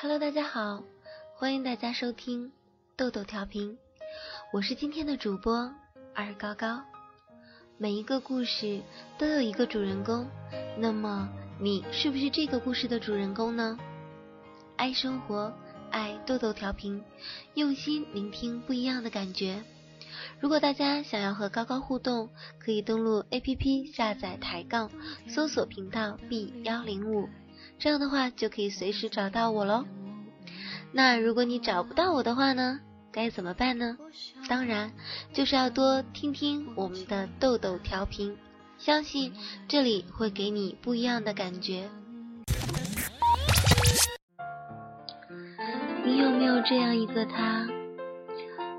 Hello，大家好，欢迎大家收听豆豆调频，我是今天的主播二高高。每一个故事都有一个主人公，那么你是不是这个故事的主人公呢？爱生活，爱豆豆调频，用心聆听不一样的感觉。如果大家想要和高高互动，可以登录 APP 下载抬杠，搜索频道 B 幺零五，这样的话就可以随时找到我喽。那如果你找不到我的话呢，该怎么办呢？当然就是要多听听我们的豆豆调频，相信这里会给你不一样的感觉。你有没有这样一个他？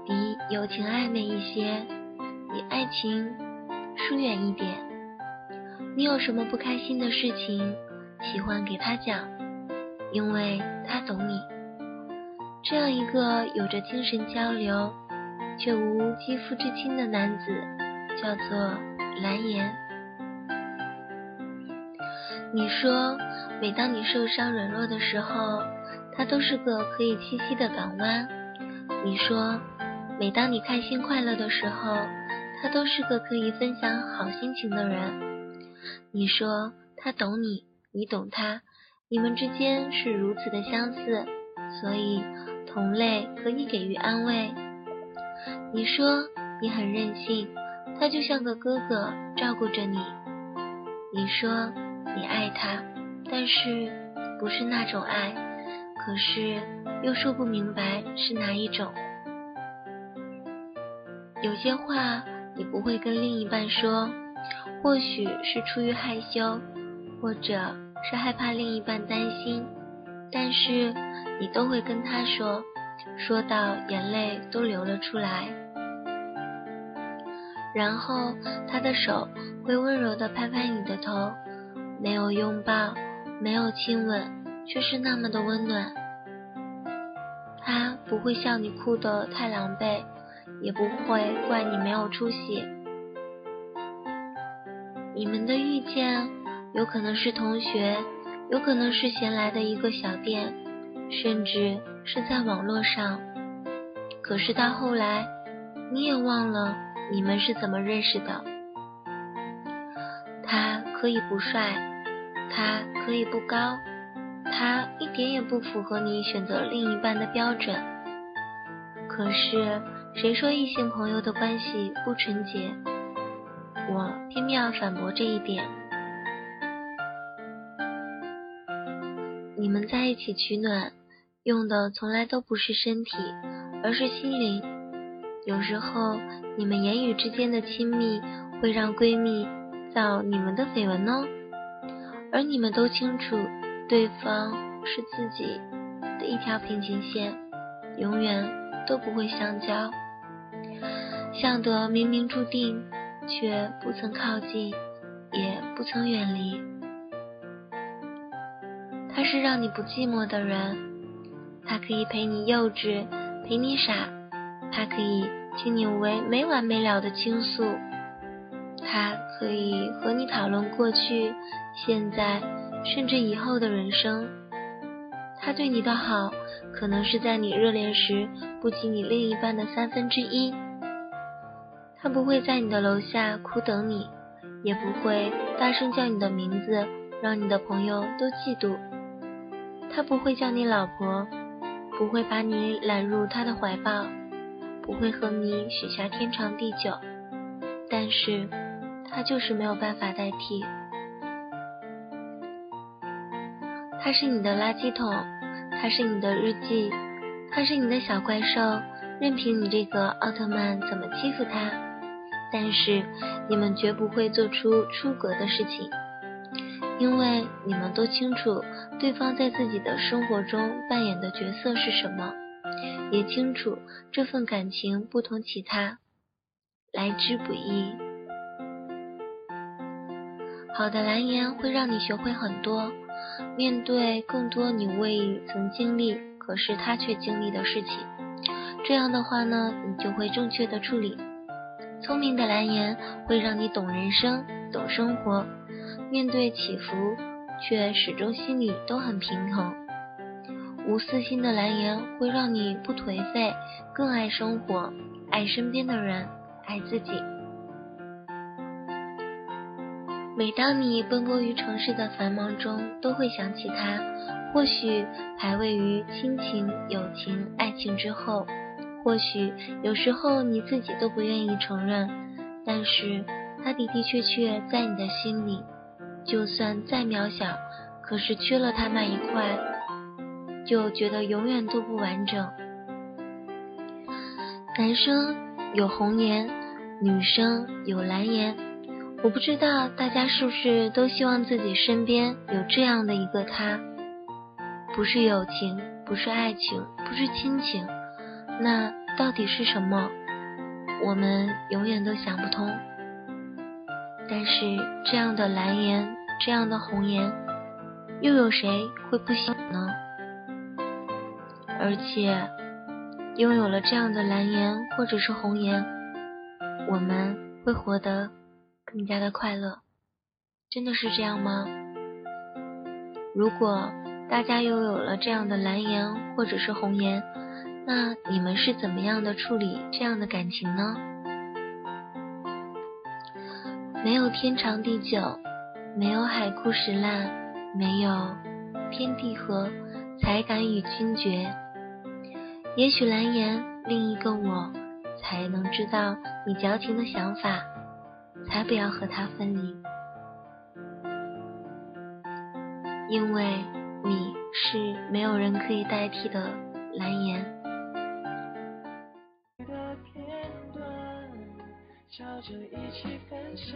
比友情暧昧一些，比爱情疏远一点。你有什么不开心的事情，喜欢给他讲，因为他懂你。这样一个有着精神交流却无肌肤之亲的男子，叫做蓝颜。你说，每当你受伤软弱的时候，他都是个可以栖息的港湾。你说。每当你开心快乐的时候，他都是个可以分享好心情的人。你说他懂你，你懂他，你们之间是如此的相似，所以同类可以给予安慰。你说你很任性，他就像个哥哥照顾着你。你说你爱他，但是不是那种爱，可是又说不明白是哪一种。有些话你不会跟另一半说，或许是出于害羞，或者是害怕另一半担心，但是你都会跟他说，说到眼泪都流了出来。然后他的手会温柔地拍拍你的头，没有拥抱，没有亲吻，却是那么的温暖。他不会笑你哭得太狼狈。也不会怪你没有出息。你们的遇见有可能是同学，有可能是闲来的一个小店，甚至是在网络上。可是到后来，你也忘了你们是怎么认识的。他可以不帅，他可以不高，他一点也不符合你选择另一半的标准。可是。谁说异性朋友的关系不纯洁？我偏偏要反驳这一点。你们在一起取暖，用的从来都不是身体，而是心灵。有时候，你们言语之间的亲密会让闺蜜造你们的绯闻哦，而你们都清楚，对方是自己的一条平行线，永远都不会相交。像得明明注定，却不曾靠近，也不曾远离。他是让你不寂寞的人，他可以陪你幼稚，陪你傻，他可以听你为没完没了的倾诉，他可以和你讨论过去、现在，甚至以后的人生。他对你的好，可能是在你热恋时不及你另一半的三分之一。他不会在你的楼下苦等你，也不会大声叫你的名字，让你的朋友都嫉妒。他不会叫你老婆，不会把你揽入他的怀抱，不会和你许下天长地久。但是，他就是没有办法代替。他是你的垃圾桶，他是你的日记，他是你的小怪兽，任凭你这个奥特曼怎么欺负他。但是你们绝不会做出出格的事情，因为你们都清楚对方在自己的生活中扮演的角色是什么，也清楚这份感情不同其他，来之不易。好的蓝颜会让你学会很多，面对更多你未曾经历，可是他却经历的事情，这样的话呢，你就会正确的处理。聪明的蓝颜会让你懂人生、懂生活，面对起伏却始终心里都很平衡。无私心的蓝颜会让你不颓废，更爱生活，爱身边的人，爱自己。每当你奔波于城市的繁忙中，都会想起他。或许排位于亲情、友情、爱情之后，或许有时候你自己都不愿意承认，但是他的的确确在你的心里。就算再渺小，可是缺了他那一块，就觉得永远都不完整。男生有红颜，女生有蓝颜。我不知道大家是不是都希望自己身边有这样的一个他，不是友情，不是爱情，不是亲情，那到底是什么？我们永远都想不通。但是这样的蓝颜，这样的红颜，又有谁会不喜欢呢？而且拥有了这样的蓝颜或者是红颜，我们会活得。更加的快乐，真的是这样吗？如果大家拥有了这样的蓝颜或者是红颜，那你们是怎么样的处理这样的感情呢？没有天长地久，没有海枯石烂，没有天地合，才敢与君绝。也许蓝颜另一个我，才能知道你矫情的想法。才不要和他分离，因为你是没有人可以代替的蓝颜。就一起分享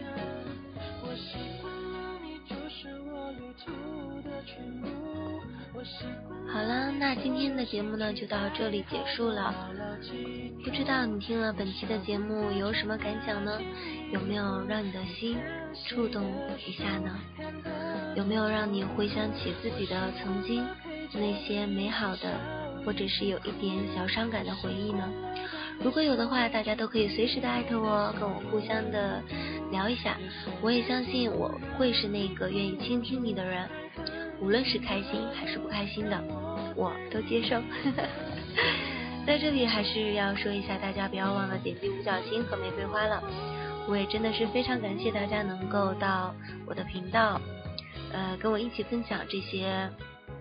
好了，那今天的节目呢就到这里结束了。不知道你听了本期的节目有什么感想呢？有没有让你的心触动一下呢？有没有让你回想起自己的曾经那些美好的，或者是有一点小伤感的回忆呢？如果有的话，大家都可以随时的艾特我，跟我互相的聊一下。我也相信我会是那个愿意倾听你的人，无论是开心还是不开心的，我都接受。在这里还是要说一下，大家不要忘了点击五角星和玫瑰花了。我也真的是非常感谢大家能够到我的频道，呃，跟我一起分享这些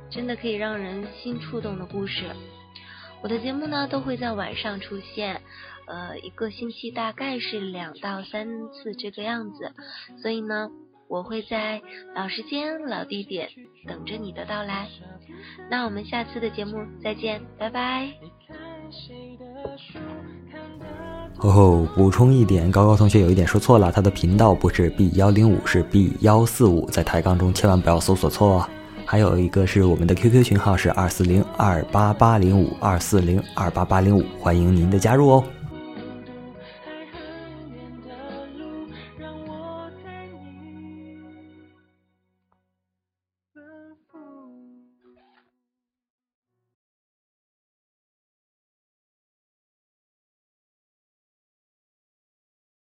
真的可以让人心触动的故事。我的节目呢都会在晚上出现，呃，一个星期大概是两到三次这个样子，所以呢，我会在老时间、老地点等着你的到来。那我们下次的节目再见，拜拜。哦吼，补充一点，高高同学有一点说错了，他的频道不是 B 幺零五，是 B 幺四五，在抬杠中千万不要搜索错啊。还有一个是我们的 QQ 群号是二四零二八八零五二四零二八八零五，欢迎您的加入哦。